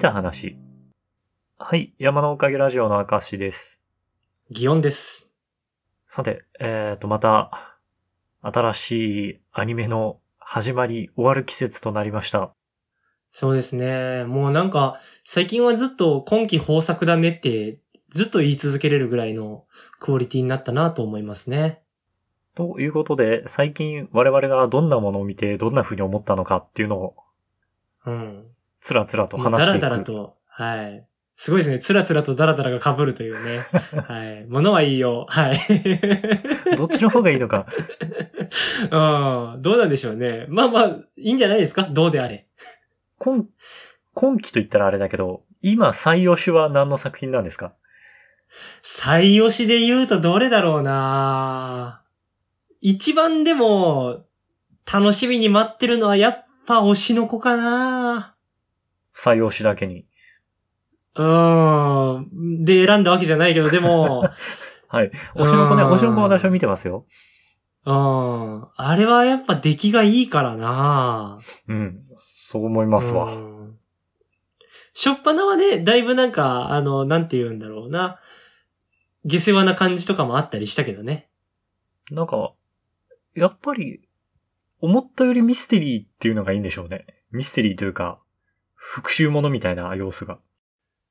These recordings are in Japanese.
た話。はい、山のおかげラジオの明石です。祇園です。さて、えーと、また、新しいアニメの始まり、終わる季節となりました。そうですね。もうなんか、最近はずっと今季豊作だねって、ずっと言い続けれるぐらいのクオリティになったなと思いますね。ということで、最近我々がどんなものを見て、どんな風に思ったのかっていうのを、うん。つらつらと話していく。だらだらと、はい。すごいですね。つらつらとだらだらが被るというね。はい。ものはいいよ。はい。どっちの方がいいのか。うん。どうなんでしょうね。まあまあ、いいんじゃないですか？どうであれ。今、今期と言ったらあれだけど、今最推しは何の作品なんですか？最推しで言うとどれだろうな一番でも、楽しみに待ってるのはやっぱ推しの子かな最推しだけに。うーん。で選んだわけじゃないけど、でも、はい。推しの子ね、うん推しの子は私は見てますよ。うん。あれはやっぱ出来がいいからなうん。そう思いますわ。うんしょっぱなはね、だいぶなんか、あの、なんて言うんだろうな。下世話な感じとかもあったりしたけどね。なんか、やっぱり、思ったよりミステリーっていうのがいいんでしょうね。ミステリーというか、復讐ものみたいな様子が。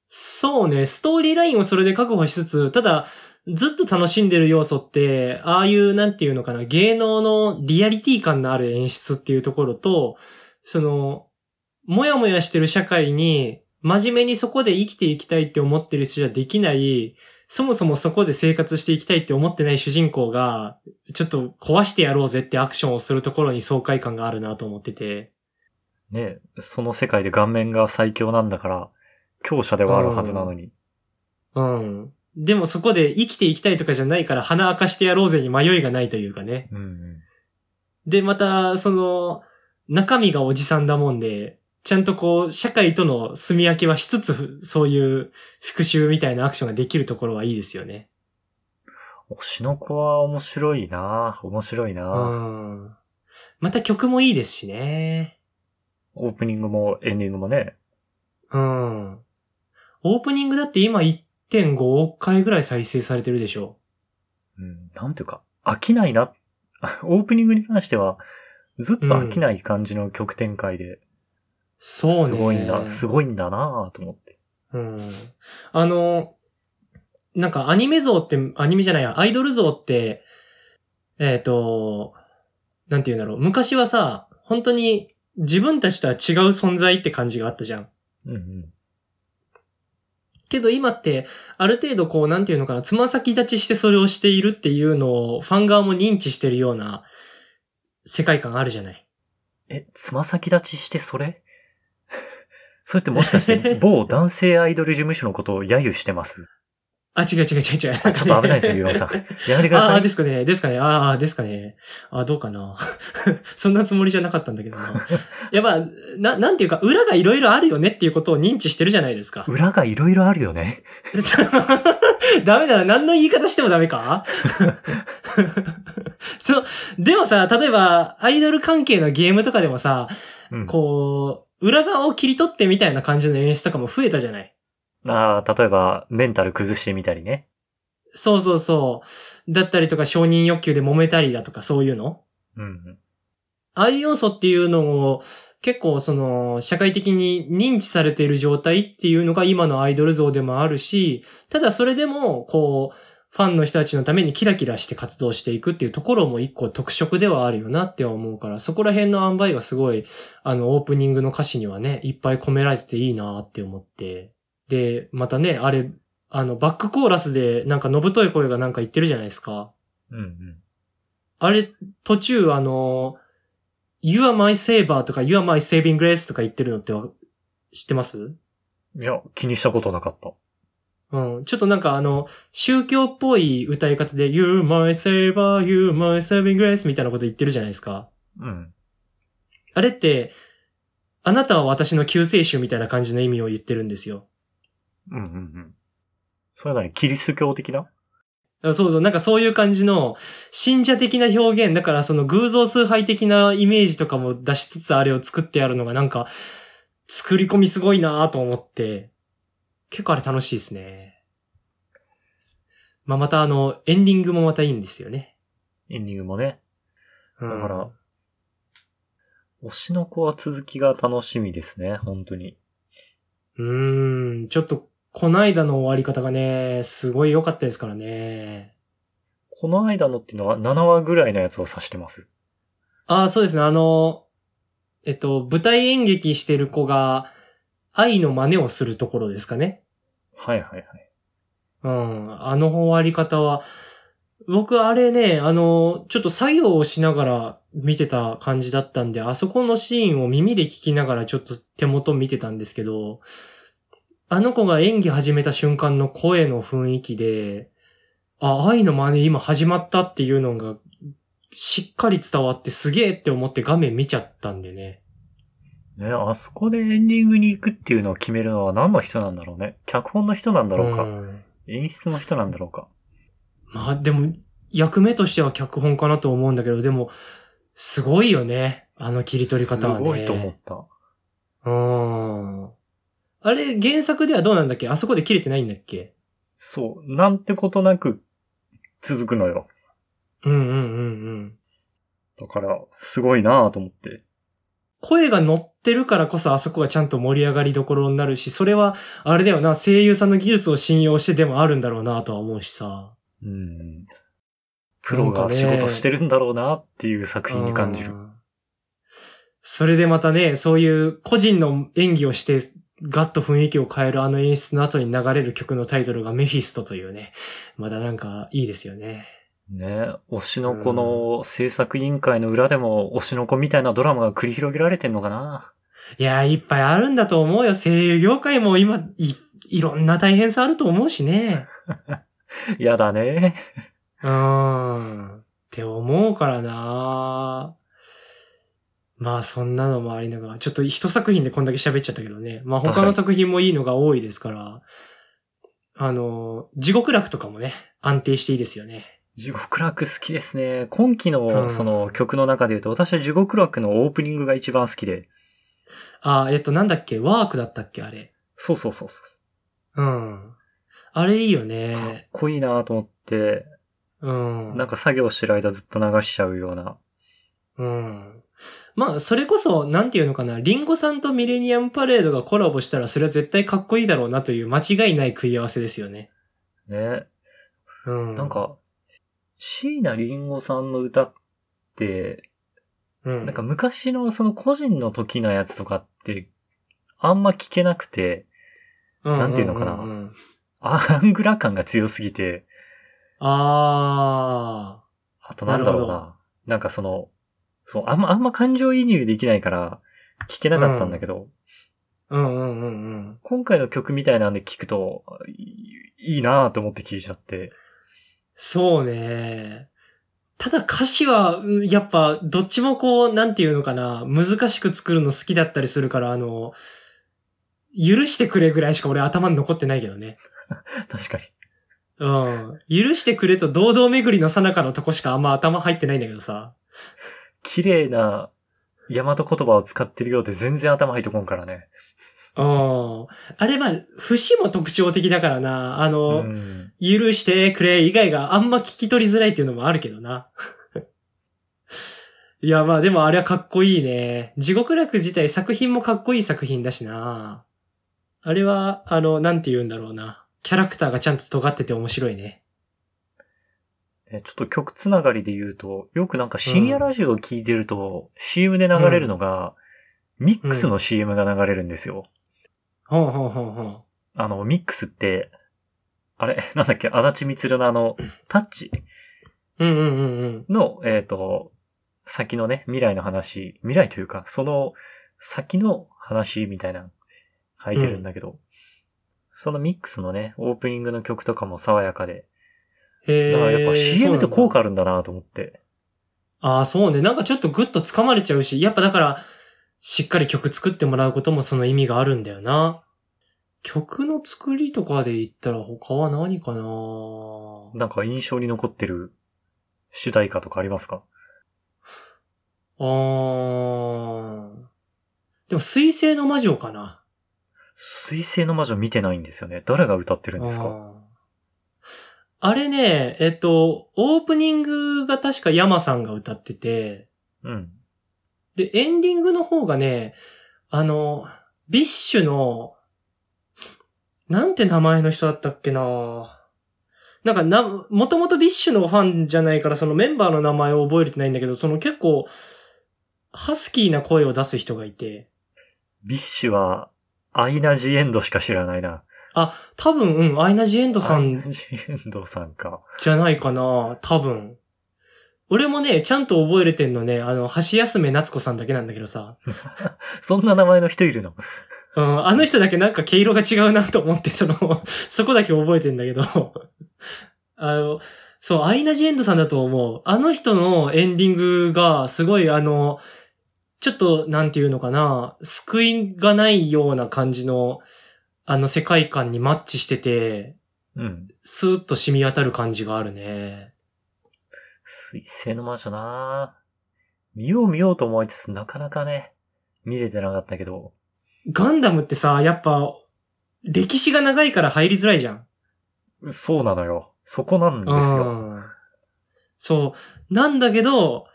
そうね、ストーリーラインをそれで確保しつつ、ただ、ずっと楽しんでる要素って、ああいう、なんていうのかな、芸能のリアリティ感のある演出っていうところと、その、もやもやしてる社会に、真面目にそこで生きていきたいって思ってる人じゃできない、そもそもそこで生活していきたいって思ってない主人公が、ちょっと壊してやろうぜってアクションをするところに爽快感があるなと思ってて。ねその世界で顔面が最強なんだから、強者ではあるはずなのに。うん。でもそこで生きていきたいとかじゃないから鼻明かしてやろうぜに迷いがないというかね。うんうん。で、また、その、中身がおじさんだもんで、ちゃんとこう、社会との住み分けはしつつ、そういう復讐みたいなアクションができるところはいいですよね。推しの子は面白いな面白いうな、ん。また曲もいいですしね。オープニングもエンディングもね。うん。オープニングだって今1.5億回ぐらい再生されてるでしょ。うん、なんていうか、飽きないな。オープニングに関しては、ずっと飽きない感じの曲展開で、そうね。すごいんだ、すごいんだなと思って。うん。あの、なんかアニメ像って、アニメじゃないや、アイドル像って、えっ、と、なんて言うんだろう。昔はさ、本当に自分たちとは違う存在って感じがあったじゃん。うんうん。けど今って、ある程度こう、なんていうのかな、つま先立ちしてそれをしているっていうのを、ファン側も認知してるような世界観あるじゃない。え、つま先立ちしてそれ？それってもしかして、某男性アイドル事務所のことを揶揄してます？あ、違う違う違う違う。ちょっと危ないですよ、ユロさん。やめてくだああー、さいで。すかね、ですかね、ああ、ですかね。ああ、どうかな。そんなつもりじゃなかったんだけどな。やっぱ、な、なんていうか、裏がいろいろあるよねっていうことを認知してるじゃないですか。裏がいろいろあるよね。ダメだな、何の言い方してもダメか？そう、でもさ、例えば、アイドル関係のゲームとかでもさ、うん。こう、裏側を切り取ってみたいな感じの演出とかも増えたじゃない？ああ、例えば、メンタル崩してみたりね。そうそうそう。だったりとか承認欲求で揉めたりだとかそういうのうんうん。ああいう要素っていうのを結構その社会的に認知されている状態っていうのが今のアイドル像でもあるし、ただそれでもこう、ファンの人たちのためにキラキラして活動していくっていうところも一個特色ではあるよなって思うから、そこら辺の塩梅がすごい、あの、オープニングの歌詞にはね、いっぱい込められてていいなって思って。で、またね、あれ、あの、バックコーラスでなんかのぶとい声がなんか言ってるじゃないですか。うんうん。あれ、途中あの、You are my saver とか You are my saving grace とか言ってるのってわ知ってます？いや、気にしたことなかった。うん。ちょっとなんかあの、宗教っぽい歌い方で You are my saver, You are my saving grace みたいなこと言ってるじゃないですか。うん。あれって、あなたは私の救世主みたいな感じの意味を言ってるんですよ。うんうんうん。それなにキリスト教的な？あそうそう、なんかそういう感じの、信者的な表現、だからその偶像崇拝的なイメージとかも出しつつあれを作ってやるのがなんか、作り込みすごいなと思って、結構あれ楽しいですね。まあ、またあの、エンディングもまたいいんですよね。エンディングもね。うんだから、推しの子は続きが楽しみですね、本当に。うーん、ちょっと、こないだの終わり方がね、すごい良かったですからね。この間のっていうのは7話ぐらいのやつを指してます？ああ、そうですね。あの、えっと、舞台演劇してる子が、愛の真似をするところですかね。はいはいはい。うん。あの終わり方は、僕あれね、あの、ちょっと作業をしながら見てた感じだったんで、あそこのシーンを耳で聞きながらちょっと手元見てたんですけど、あの子が演技始めた瞬間の声の雰囲気で、あ、愛の真似今始まったっていうのが、しっかり伝わってすげえって思って画面見ちゃったんでね。ね、あそこでエンディングに行くっていうのを決めるのは何の人なんだろうね？脚本の人なんだろうか？ん演出の人なんだろうか？まあでも、役目としては脚本かなと思うんだけど、でも、すごいよね。あの切り取り方はね。すごいと思った。うん。あれ、原作ではどうなんだっけ？あそこで切れてないんだっけ？そう。なんてことなく続くのよ。うんうんうんうん。だから、すごいなぁと思って。声が乗ってるからこそあそこがちゃんと盛り上がりどころになるし、それは、あれだよな、声優さんの技術を信用してでもあるんだろうなとは思うしさ。うん。プロが仕事してるんだろうなっていう作品に感じるう。ん。それでまたね、そういう個人の演技をして、ガッと雰囲気を変えるあの演出の後に流れる曲のタイトルがメフィストというね。またなんかいいですよね。ね推しの子の制作委員会の裏でも推しの子みたいなドラマが繰り広げられてんのかないやー、いっぱいあるんだと思うよ。声優業界も今、い、いろんな大変さあると思うしね。やだね。うーん。って思うからなまあそんなのもありながら、ちょっと一作品でこんだけ喋っちゃったけどね。まあ他の作品もいいのが多いですから、あの、地獄楽とかもね、安定していいですよね。地獄楽好きですね。今期うのんその曲の中で言うと、私は地獄楽のオープニングが一番好きで。あ、えっとなんだっけ？ワークだったっけ？あれ。そうそうそうそうん。あれいいよう。かっね。こいいなと思って、うん。なんか作業してる間ずっと流しちゃうような。うん。まあ、それこそ、なんていうのかな、リンゴさんとミレニアムパレードがコラボしたら、それは絶対かっこいいだろうなという間違いない食い合わせですよね。ね。うん。なん、か、椎名林檎さんの歌って、うん。なんか昔のその個人の時のやつとかって、あんま聞けなくて、なんていうのかなうんうんうんアングラ感が強すぎて、ああとなんだろうなな。なんかその、そう、あんま、あんま感情移入できないから、聞けなかったんだけど、ー。うんうんうんうん。今回の曲みたいなんで聞くと、いいいなぁと思って聞いちゃって。そうね。ただ歌詞は、うんやっぱ、どっちもこう、なんていうのかな、難しく作るの好きだったりするから、あの、許してくれぐらいしか俺頭に残ってないけどね。確かに。うん。許してくれと堂々巡りの最中のとこしかあんま頭入ってないんだけどさ。綺麗な大和言葉を使ってるようで全然頭入ってこんからね。うん。あれは、節も特徴的だからな。あうの、ん。許してくれ以外があんま聞き取りづらいっていうのもあるけどな。いや、まあでもあれはかっこいいね。地獄楽自体作品もかっこいい作品だしな。あれは、あの、なんて言うんだろうな。キャラクターがちゃんと尖ってて面白いね。ねちょっと曲つながりで言うと、よくなんか深夜ラジオを聞いてると、CM で流れるのが、ミックスの CM が流れるんですよ。ほうほうほうほう。あの、ミックスって、あれ、なんだっけ、足立みつるのあの、タッチ？うんうんうんうん。の、えっ、と、先のね、未来の話、未来というか、その先の話みたいな、書いてるんだけど、そのミックスのね、オープニングの曲とかも爽やかで、へえ。だからやっぱ CM って効果果あるんだなと思って。ああ、そうね。なんかちょっとグッと掴まれちゃうし、やっぱだから、しっかり曲作ってもらうこともその意味があるんだよな。曲の作りとかで言ったら他は何かな？なんか印象に残ってる主題歌とかありますか？あー。でも、水星の魔女かな。水星の魔女見てないんですよね。誰が歌ってるんですか？あれね、えっと、オープニングが確か yamaさんが歌ってて、うん。で、エンディングの方がね、あの、 BiSHの、なんて名前の人だったっけななんかな、もともと BiSHのファンじゃないからそのメンバーの名前を覚えれてないんだけど、その結構、ハスキーな声を出す人がいて、 BiSHは、アイナ・ジ・エンドしか知らないな。あ、多分、うん、アイナ・ジ・エンドさんアイナ・ジ・エンドさんか。じゃないかな多分。俺もね、ちゃんと覚えれてんのね、あの、ハシヤスメ・アツコさんだけなんだけどさ。そんな名前の人いるの？うん、あの人だけなんか毛色が違うなと思って、その、そこだけ覚えてんだけど。あの、そう、アイナ・ジ・エンドさんだと思う。あの人のエンディングが、すごいあの、ちょっと、なんていうのかな、救いがないような感じの、あの世界観にマッチしてて、うん。スーッと染み渡る感じがあるね。水星の魔女な見よう見ようと思いつつ、なかなかね、見れてなかったけど。ガンダムってさ、やっぱ、歴史が長いから入りづらいじゃん。そうなのよ。そこなんですよ。うんそう。なんだけど、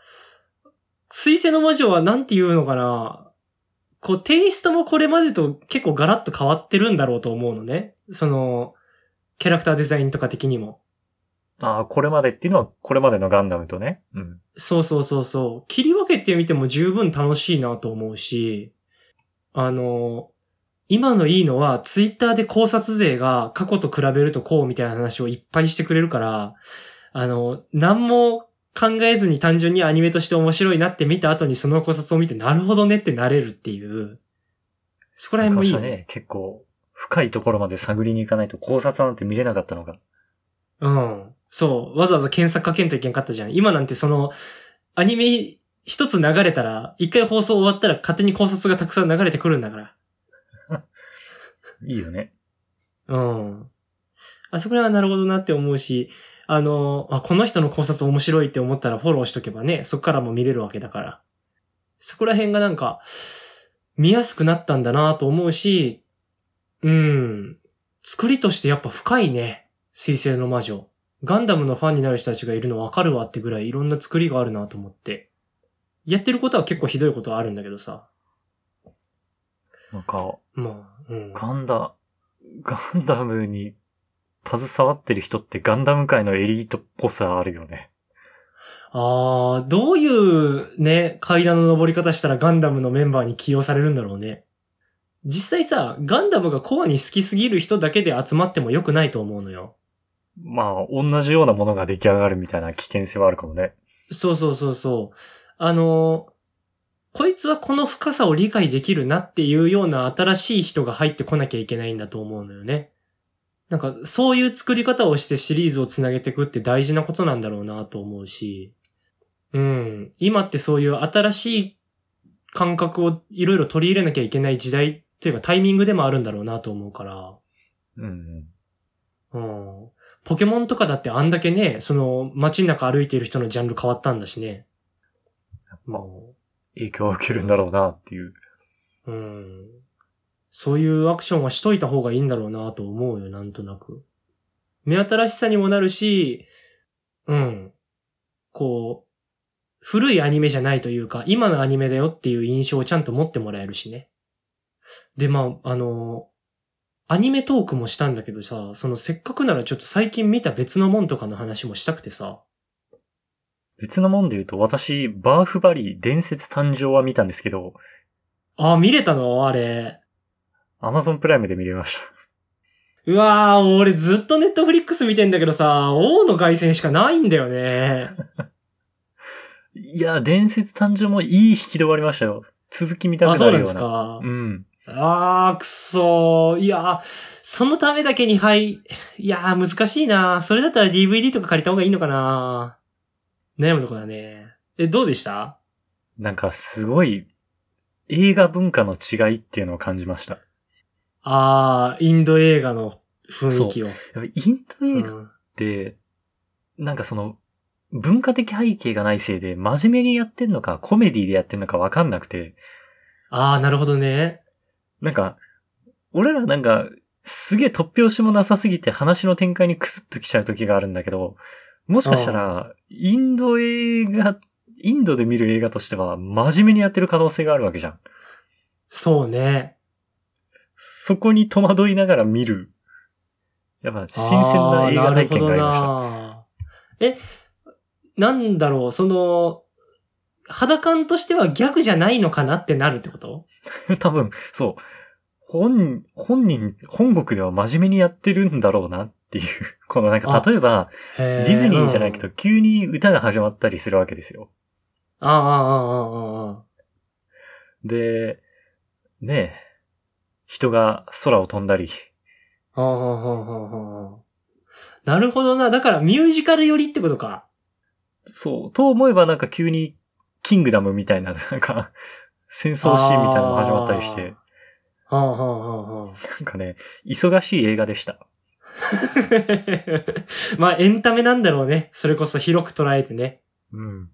水星の魔女はなんて言うのかな。こう、テイストもこれまでと結構ガラッと変わってるんだろうと思うのね。その、キャラクターデザインとか的にも。ああ、これまでっていうのは、これまでのガンダムとね。うん。そうそうそうそう。切り分けてみても十分楽しいなと思うし、あの、今のいいのは、ツイッターで考察勢が過去と比べるとこうみたいな話をいっぱいしてくれるから、あの、何も考えずに単純にアニメとして面白いなって見た後にその考察を見て、なるほどねってなれるっていう、そこら辺もいいよね。ね、結構、深いところまで探りに行かないと考察なんて見れなかったのが。うん。そう。わざわざ検索かけんといけんかったじゃん。今なんてその、アニメ一つ流れたら、一回放送終わったら勝手に考察がたくさん流れてくるんだから。いいよね。うん。あそこらはなるほどなって思うし、あの、あ、この人の考察面白いって思ったらフォローしとけばね、そこからも見れるわけだから。そこら辺がなんか、見やすくなったんだなと思うし、うん。作りとしてやっぱ深いね。水星の魔女。ガンダムのファンになる人たちがいるのわかるわってぐらいいろんな作りがあるなと思って。やってることは結構ひどいことはあるんだけどさ。なんか、まあ、うん。ガンダ、ガンダムに携わってる人ってガンダム界のエリートっぽさあるよね。ああ、どういうね、階段の登り方したらガンダムのメンバーに起用されるんだろうね。実際さ、ガンダムがコアに好きすぎる人だけで集まっても良くないと思うのよ。まあ、同じようなものが出来上がるみたいな危険性はあるかもね。そうそうそうそう。あのーこいつはこの深さを理解できるなっていうような新しい人が入ってこなきゃいけないんだと思うのよね。なんか、そういう作り方をしてシリーズをつなげていくって大事なことなんだろうなと思うし。うん。今ってそういう新しい感覚をいろいろ取り入れなきゃいけない時代というかタイミングでもあるんだろうなと思うから。うんうん。ポケモンとかだってあんだけね、その街の中歩いている人のジャンル変わったんだしね。まあ影響を受けるんだろうなっていう。うん。そういうアクションはしといた方がいいんだろうなと思うよ、なんとなく。目新しさにもなるし、うん。こう、古いアニメじゃないというか、今のアニメだよっていう印象をちゃんと持ってもらえるしね。で、まあ、あの、アニメトークもしたんだけどさ、そのせっかくならちょっと最近見た別のもんとかの話もしたくてさ。別のもんで言うと、私、バーフバリー伝説誕生は見たんですけど、あ、見れたの？あれ。アマゾンプライムで見れました。うわー、俺ずっとネットフリックス見てんだけどさ、王の凱旋しかないんだよね。いや、伝説誕生もいい引きで終わりましたよ。続き見たあ、くそうなんでなるような。すか。うん。あー、くそー。いやー、そのためだけに、はい。いやー、難しいなそれだったら DVD とか借りた方がいいのかな悩むとこだね。え、どうでした？なんかすごい、映画文化の違いっていうのを感じました。あー、インド映画の雰囲気を。インド映画っうんて、なんかその、文化的背景がないせいで、真面目にやってんのか、コメディでやってんのかわかんなくて、ああ、なるほどね。なんか、俺らなんか、すげえ突拍子もなさすぎて話の展開にクスッときちゃう時があるんだけど、もしかしたら、インド映画、インドで見る映画としては真面目にやってる可能性があるわけじゃん。そうね。そこに戸惑いながら見る。やっぱ新鮮な映画体験がありました。え、なんだろう、その、肌感としてはギャグじゃないのかなってなるってこと？多分、そう。本、本人、本国では真面目にやってるんだろうなっていう。このなんか、例えば、デディズニーじゃないけど。ど、急に歌が始まったりするわけですよ。ああ、ああ、ああ、ああ。で、ねえ、人が空を飛んだり。ああ。なるほどな。だからミュージカル寄りってことか。そう、と思えばなんか急に、キングダムみたいな、なんか、戦争シーンみたいなのが始まったりして、はあ、はあ、はあ、はあ。なんかね、忙しい映画でした。まあ、エンタメなんだろうね。それこそ広く捉えてね。うん。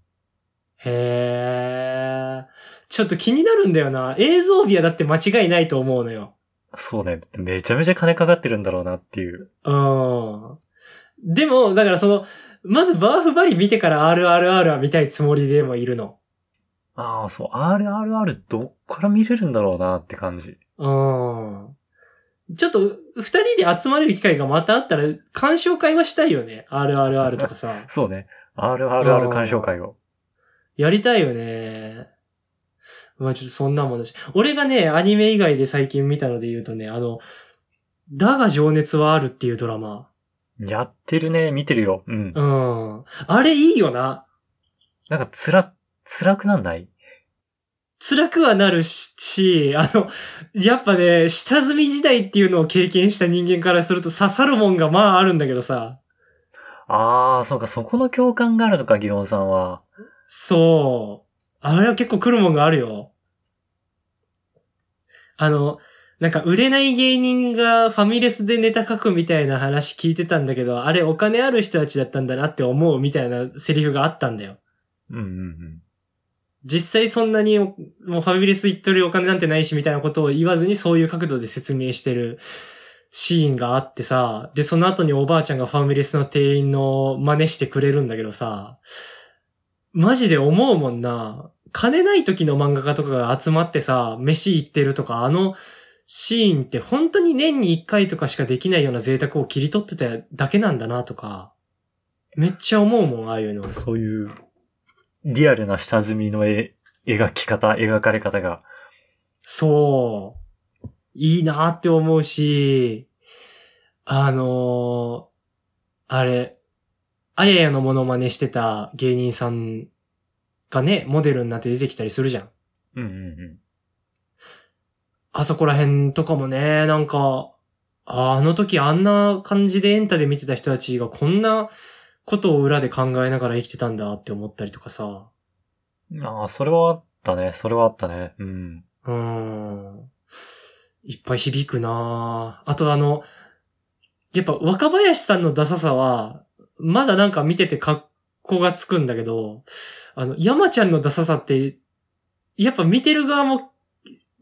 へー。ちょっと気になるんだよな。映像美はだって間違いないと思うのよ。そうね、めちゃめちゃ金かかってるんだろうなっていう。うん。でも、だからその、まずバーフバリ見てから RRR は見たいつもりでもいるの。ああ、そう、RRR どっから見れるんだろうなって感じ。うん。ちょっと、二人で集まれる機会がまたあったら、鑑賞会はしたいよね。RRR とかさ。そうね。RRR 鑑賞会を。やりたいよね。まあちょっとそんなもんだし。俺がね、アニメ以外で最近見たので言うとね、あの、だが情熱はあるっていうドラマ。やってるね、見てるよ。うん。うん。あれいいよな。なんか、つら、辛くなんない？辛くはなるし、あの、やっぱね、下積み時代っていうのを経験した人間からすると刺さるもんがまああるんだけどさ。ああ、そうか、そこの共感があるのか、ギロンさんは。そう。あれは結構来るもんがあるよ。あの、なんか売れない芸人がファミレスでネタ書くみたいな話聞いてたんだけど、あれお金ある人たちだったんだなって思うみたいなセリフがあったんだよ。うんうんうん。実際そんなにもうファミレス行っとるお金なんてないしみたいなことを言わずにそういう角度で説明してるシーンがあってさ、で、その後におばあちゃんがファミレスの店員の真似してくれるんだけどさ、マジで思うもんな。金ない時の漫画家とかが集まってさ、飯行ってるとか、あのシーンって本当に年に一回とかしかできないような贅沢を切り取ってただけなんだなとか、めっちゃ思うもん、ああいうの。そういう、リアルな下積みの絵、描き方、描かれ方が。そう。いいなって思うし、あのーあれ、あややのモノマネしてた芸人さんがね、モデルになって出てきたりするじゃん。うんうんうん。あそこら辺とかもね、なんか、ああの時あんな感じでエンタで見てた人たちがこんなことを裏で考えながら生きてたんだって思ったりとかさ。ああ、それはあったね。それはあったね。うん。うーん。いっぱい響くなぁあとあの、やっぱ若林さんのダサさは、まだなんか見てて格好がつくんだけど、あの、山ちゃんのダサさって、やっぱ見てる側も、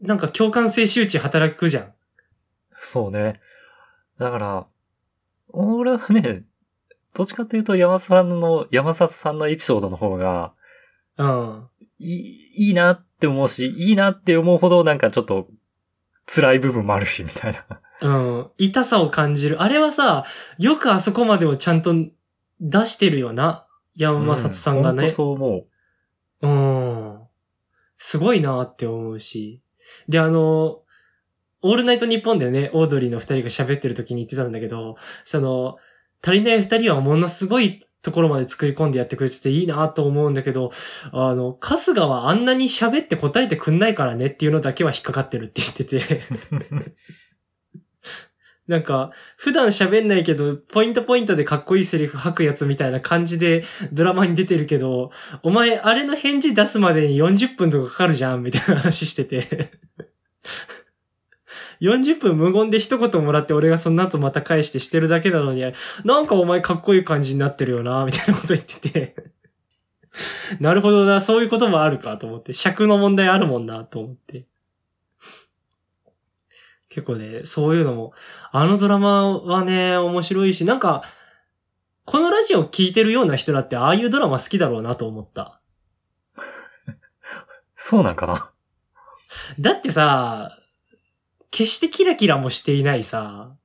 なんか共感性周知働くじゃん。そうね。だから、俺はね、どっちかっていうと山里さんの、山里さんのエピソードの方が、うん。いい、いいなって思うし、いいなって思うほどなんかちょっと辛い部分もあるし、みたいな。うん。痛さを感じる。あれはさ、よくあそこまでをちゃんと出してるよな。山里さんがね。うほとそう思うん。すごいなって思うし。で、あの、オールナイトニッポンでね、オードリーの二人が喋ってる時に言ってたんだけど、その、足りない二人はものすごいところまで作り込んでやってくれてていいなと思うんだけど、あの、春日はあんなに喋って答えてくんないからねっていうのだけは引っかかってるって言ってて。なんか、普段喋んないけど、ポイントポイントでかっこいいセリフ吐くやつみたいな感じでドラマに出てるけど、お前、あれの返事出すまでに40分とかかかるじゃんみたいな話してて。40分無言で一言もらって俺がその後また返してしてるだけなのに、なんかお前かっこいい感じになってるよな、みたいなこと言ってて。なるほどな、そういうこともあるかと思って。尺の問題あるもんな、と思って。結構ね、そういうのも、あのドラマはね、面白いし、なんか、このラジオ聞いてるような人だって、ああいうドラマ好きだろうなと思った。そうなんかなだってさ、決してキラキラもしていないさ、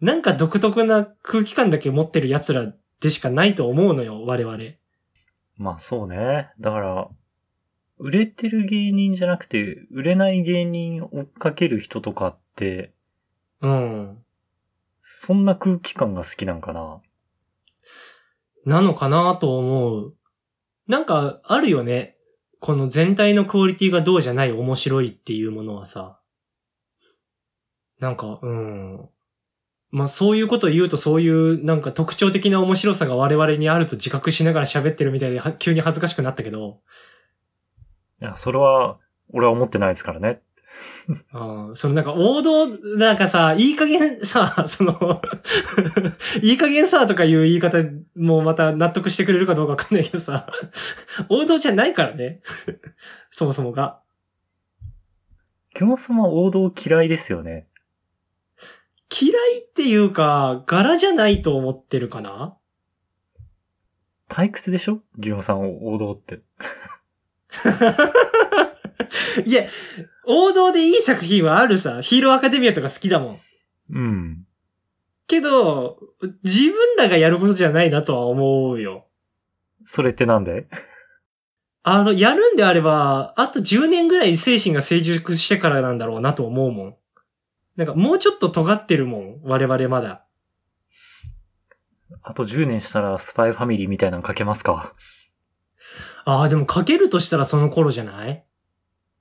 なんか独特な空気感だけ持ってる奴らでしかないと思うのよ、我々。まあそうね。だから、売れてる芸人じゃなくて、売れない芸人追っかける人とかって、うん。そんな空気感が好きなんかな？なのかなと思う。なんか、あるよね。この全体のクオリティがどうじゃない面白いっていうものはさ。なんか、うん。まあそういうことを言うとそういうなんか特徴的な面白さが我々にあると自覚しながら喋ってるみたいでは急に恥ずかしくなったけど。いや、それは、俺は思ってないですからね。うんそのなんか王道、なんかさ、いい加減さ、その、いい加減さとかいう言い方もまた納得してくれるかどうかわかんないけどさ、王道じゃないからね。そもそもが。基本様王道嫌いですよね。嫌いっていうか、柄じゃないと思ってるかな？退屈でしょ？ギオさん王道って。いや、王道でいい作品はあるさ。ヒーローアカデミアとか好きだもん。うん。けど、自分らがやることじゃないなとは思うよ。それってなんで？あの、やるんであれば、あと10年ぐらい精神が成熟してからなんだろうなと思うもん。なんかもうちょっと尖ってるもん。我々まだ。あと10年したらスパイファミリーみたいなの書けますか？ああ、でも書けるとしたらその頃じゃない？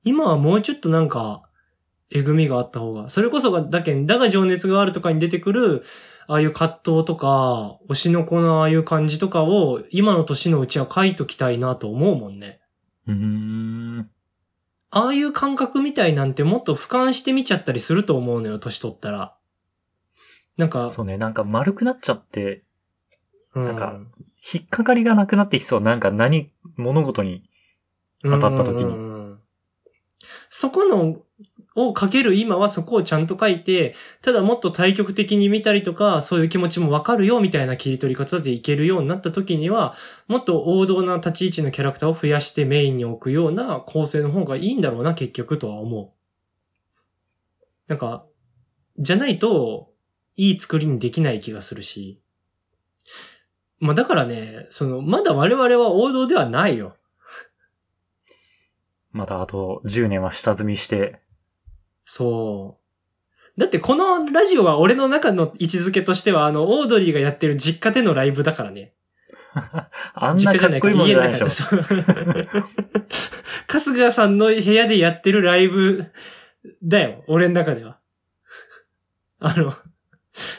今はもうちょっとなんか、えぐみがあった方が。それこそが、だけん、だが情熱があるとかに出てくる、ああいう葛藤とか、推しの子のああいう感じとかを、今の年のうちは書いときたいなと思うもんね。うーん。ああいう感覚みたいなんてもっと俯瞰してみちゃったりすると思うのよ、年取ったら。なんか、そうね、なんか丸くなっちゃって、うんなんか引っかかりがなくなってきそう。なんか何、物事に。当たった時にうんうんうんそこの、を書ける今はそこをちゃんと書いて、ただもっと対極的に見たりとか、そういう気持ちもわかるよみたいな切り取り方でいけるようになった時には、もっと王道な立ち位置のキャラクターを増やしてメインに置くような構成の方がいいんだろうな、結局とは思う。なんか、じゃないと、いい作りにできない気がするし。まあだからね、その、まだ我々は王道ではないよ。まだあと10年は下積みして。そう。だってこのラジオは俺の中の位置づけとしては、あの、オードリーがやってる実家でのライブだからね。あん実家じゃないか、っこいいもんじ家ゃないでしょ。春日さんの部屋でやってるライブだよ。俺の中では。あの、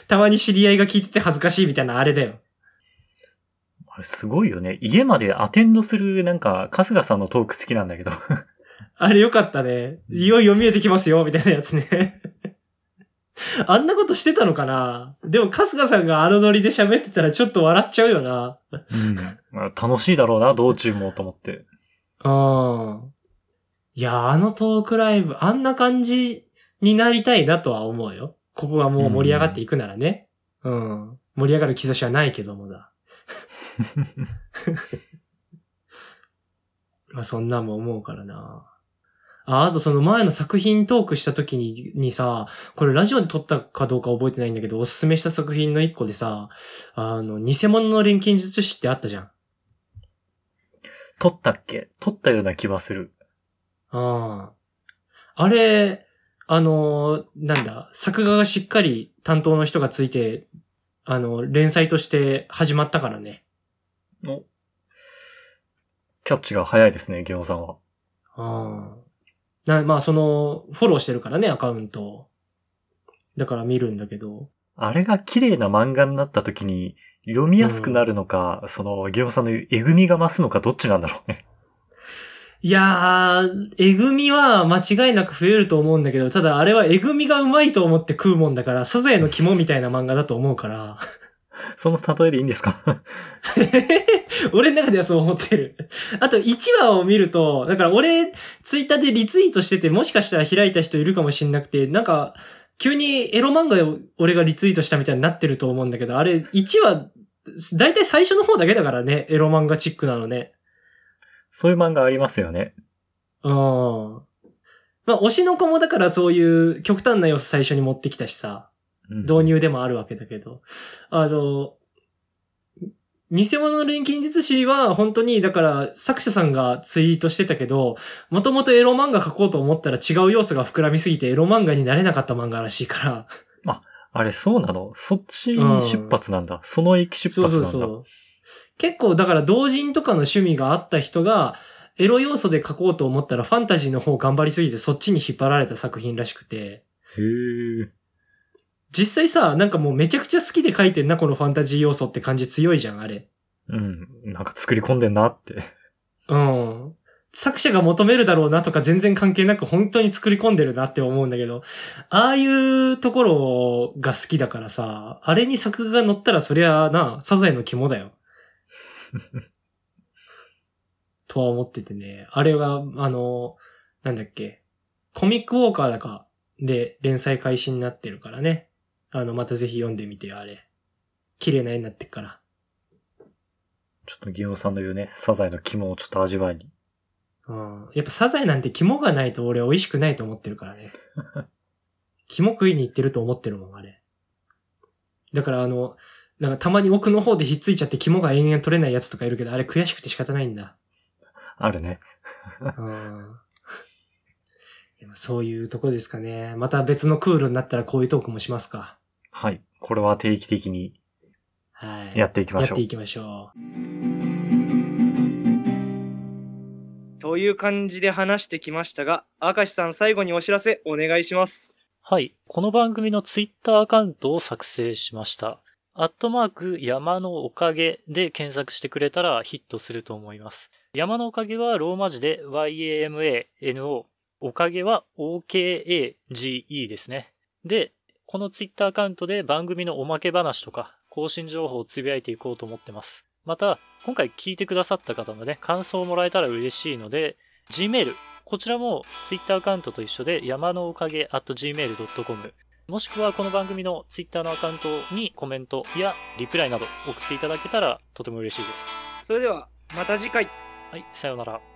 たまに知り合いが聞いてて恥ずかしいみたいなあれだよ。あれすごいよね。家までアテンドする、なんか、春日さんのトーク好きなんだけど。あれよかったね。いよいよ見えてきますよ、みたいなやつね。あんなことしてたのかなでも、春日さんがあのノリで喋ってたらちょっと笑っちゃうよな。うん。まあ楽しいだろうな、道中もと思って。うん。いや、あのトークライブ、あんな感じになりたいなとは思うよ。ここがもう盛り上がっていくならね。うん。盛り上がる兆しはないけどもだ。まあそんなんも思うからな。あ、あとその前の作品トークした時ににさ、これラジオで撮ったかどうか覚えてないんだけど、おすすめした作品の一個でさ、あの、偽物の錬金術師ってあったじゃん。撮ったっけ？撮ったような気はする。ああ。あれ、あの、なんだ、作画がしっかり担当の人がついて、あの、連載として始まったからね。おキャッチが早いですね、ギオさんは。ああ。な、まあ、その、フォローしてるからね、アカウントを。だから見るんだけど。あれが綺麗な漫画になった時に、読みやすくなるのか、その、ギオさんのえぐみが増すのか、どっちなんだろうね。いやー、えぐみは間違いなく増えると思うんだけど、ただあれはえぐみがうまいと思って食うもんだから、サザエの肝みたいな漫画だと思うから。その例えでいいんですか？俺の中ではそう思ってる。あと1話を見ると、だから俺、ツイッターでリツイートしてて、もしかしたら開いた人いるかもしんなくて、なんか、急にエロ漫画を俺がリツイートしたみたいになってると思うんだけど、あれ1話、だいたい最初の方だけだからね、エロ漫画チックなのね。そういう漫画ありますよね。うん。まあ、推しの子もだからそういう極端な要素最初に持ってきたしさ、うん導入でもあるわけだけど、あの、偽物の錬金術師は本当に、だから作者さんがツイートしてたけど、もともとエロ漫画描こうと思ったら違う要素が膨らみすぎてエロ漫画になれなかった漫画らしいから、あれ、そうなの？そっち出発なんだ。その駅出そう発なんだ。そうそう。結構だから同人とかの趣味があった人が、エロ要素で描こうと思ったらファンタジーの方頑張りすぎてそっちに引っ張られた作品らしくて、へえ。実際さ、なんかもうめちゃくちゃ好きで書いてんな、このファンタジー要素って感じ強いじゃん、あれ。うん。なんか作り込んでんなって。うん。作者が求めるだろうなとか全然関係なく本当に作り込んでるなって思うんだけど、ああいうところが好きだからさ、あれに作画が載ったらそりゃな、サザエの肝だよ。とは思っててね。あれが、あの、なんだっけ、コミックウォーカーだかで連載開始になってるからね。あの、またぜひ読んでみてよ、あれ。綺麗な絵になってっから。ちょっとギオンさんの言うね、サザエの肝をちょっと味わいに。うん。やっぱサザエなんて肝がないと俺美味しくないと思ってるからね。肝食いに行ってると思ってるもん、あれ。だからあの、なんかたまに奥の方でひっついちゃって肝が延々取れないやつとかいるけど、あれ悔しくて仕方ないんだ。あるね。うん。そういうとこですかね。また別のクールになったらこういうトークもしますか。はい。これは定期的にはい。やっていきましょうやってい。きましょう。という感じで話してきましたが、明石さん最後にお知らせお願いします。はい。この番組のツイッターアカウントを作成しました。アットマーク山のおかげで検索してくれたらヒットすると思います。山のおかげはローマ字で YAMANO。おかげは OKAGE ですね。で、このツイッターアカウントで番組のおまけ話とか更新情報をつぶやいていこうと思ってます。また、今回聞いてくださった方のね、感想をもらえたら嬉しいので、Gmail、こちらも Twitter アカウントと一緒で山のおかげ at gmail.com もしくはこの番組の Twitter のアカウントにコメントやリプライなど送っていただけたらとても嬉しいです。それでは、また次回。はい、さようなら。